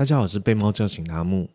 大家好，我是被猫叫醒的阿木。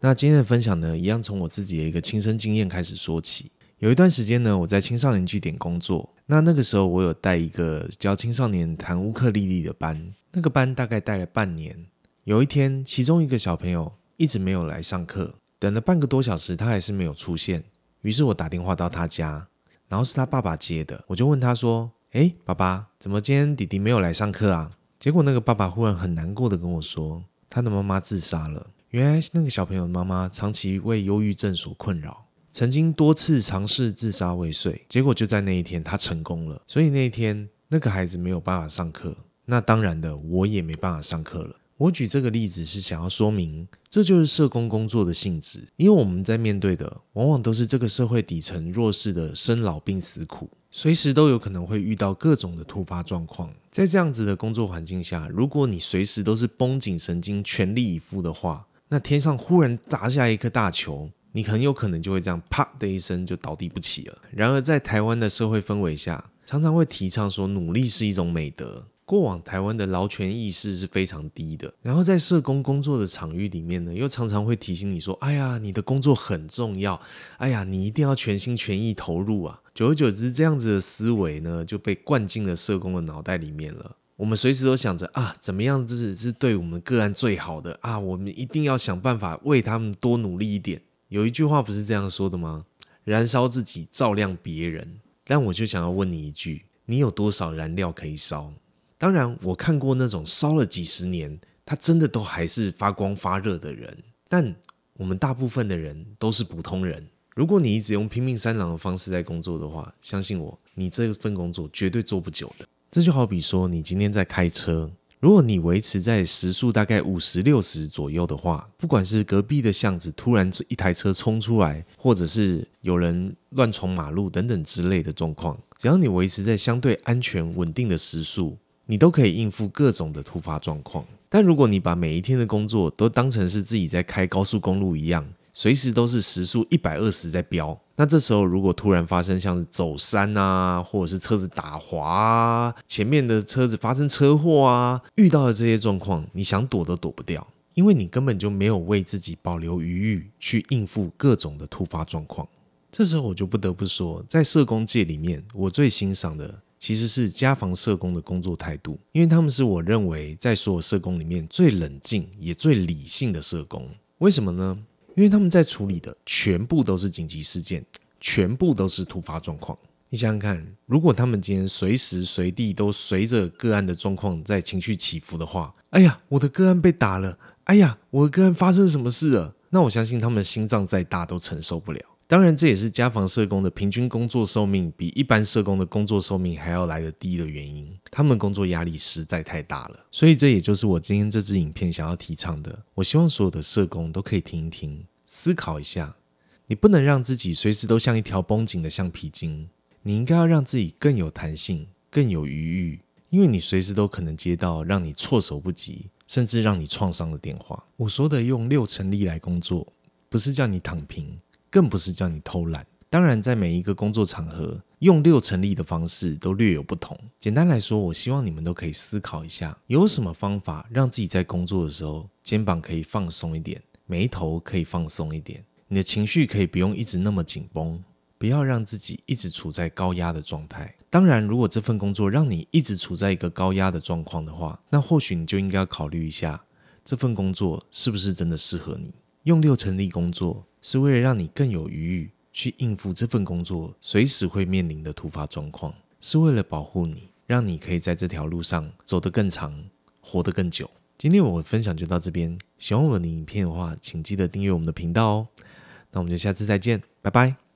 那今天的分享呢，一样从我自己的一个亲身经验开始说起。有一段时间呢，我在青少年据点工作。那那个时候，我有带一个教青少年弹乌克丽丽的班。那个班大概带了半年。有一天，其中一个小朋友一直没有来上课，等了半个多小时，他还是没有出现。于是我打电话到他家，然后是他爸爸接的。我就问他说：“诶，爸爸，怎么今天弟弟没有来上课啊？”结果那个爸爸忽然很难过的跟我说，他的妈妈自杀了。原来那个小朋友的妈妈长期为忧郁症所困扰，曾经多次尝试自杀未遂，结果就在那一天他成功了。所以那一天那个孩子没有办法上课，那当然的，我也没办法上课了。我举这个例子是想要说明，这就是社工工作的性质，因为我们在面对的往往都是这个社会底层弱势的生老病死苦。随时都有可能会遇到各种的突发状况，在这样子的工作环境下，如果你随时都是绷紧神经、全力以赴的话，那天上忽然砸下一颗大球，你很有可能就会这样啪的一声就倒地不起了。然而，在台湾的社会氛围下，常常会提倡说努力是一种美德。过往台湾的劳权意识是非常低的，然后在社工工作的场域里面呢，又常常会提醒你说：“哎呀，你的工作很重要，哎呀，你一定要全心全意投入啊。”久而久之，这样子的思维呢，就被灌进了社工的脑袋里面了。我们随时都想着啊，怎么样子是对我们个案最好的啊，我们一定要想办法为他们多努力一点。有一句话不是这样说的吗？燃烧自己，照亮别人。但我就想要问你一句：你有多少燃料可以烧？当然，我看过那种烧了几十年，他真的都还是发光发热的人。但我们大部分的人都是普通人。如果你一直用拼命三郎的方式在工作的话，相信我，你这份工作绝对做不久的。这就好比说，你今天在开车，如果你维持在时速大概五十六十左右的话，不管是隔壁的巷子突然一台车冲出来，或者是有人乱闯马路等等之类的状况，只要你维持在相对安全稳定的时速。你都可以应付各种的突发状况，但如果你把每一天的工作都当成是自己在开高速公路一样，随时都是时速一百二十在飙，那这时候如果突然发生像是走山啊，或者是车子打滑啊，前面的车子发生车祸啊，遇到的这些状况，你想躲都躲不掉，因为你根本就没有为自己保留余裕去应付各种的突发状况。这时候我就不得不说，在社工界里面，我最欣赏的。其实是家访社工的工作态度，因为他们是我认为在所有社工里面最冷静也最理性的社工。为什么呢？因为他们在处理的全部都是紧急事件，全部都是突发状况。你想想看，如果他们今天随时随地都随着个案的状况在情绪起伏的话，哎呀，我的个案被打了，哎呀，我的个案发生什么事了？那我相信他们心脏再大都承受不了。当然，这也是家访社工的平均工作寿命比一般社工的工作寿命还要来得低的原因。他们工作压力实在太大了，所以这也就是我今天这支影片想要提倡的。我希望所有的社工都可以听一听，思考一下。你不能让自己随时都像一条绷紧的橡皮筋，你应该要让自己更有弹性、更有余裕，因为你随时都可能接到让你措手不及，甚至让你创伤的电话。我说的用六成力来工作，不是叫你躺平。更不是叫你偷懒。当然，在每一个工作场合，用六成力的方式都略有不同。简单来说，我希望你们都可以思考一下，有什么方法让自己在工作的时候，肩膀可以放松一点，眉头可以放松一点，你的情绪可以不用一直那么紧绷，不要让自己一直处在高压的状态。当然，如果这份工作让你一直处在一个高压的状况的话，那或许你就应该考虑一下，这份工作是不是真的适合你。用六成力工作。是为了让你更有余裕去应付这份工作随时会面临的突发状况，是为了保护你，让你可以在这条路上走得更长，活得更久。今天我的分享就到这边，喜欢我的影片的话，请记得订阅我们的频道哦。那我们就下次再见，拜拜。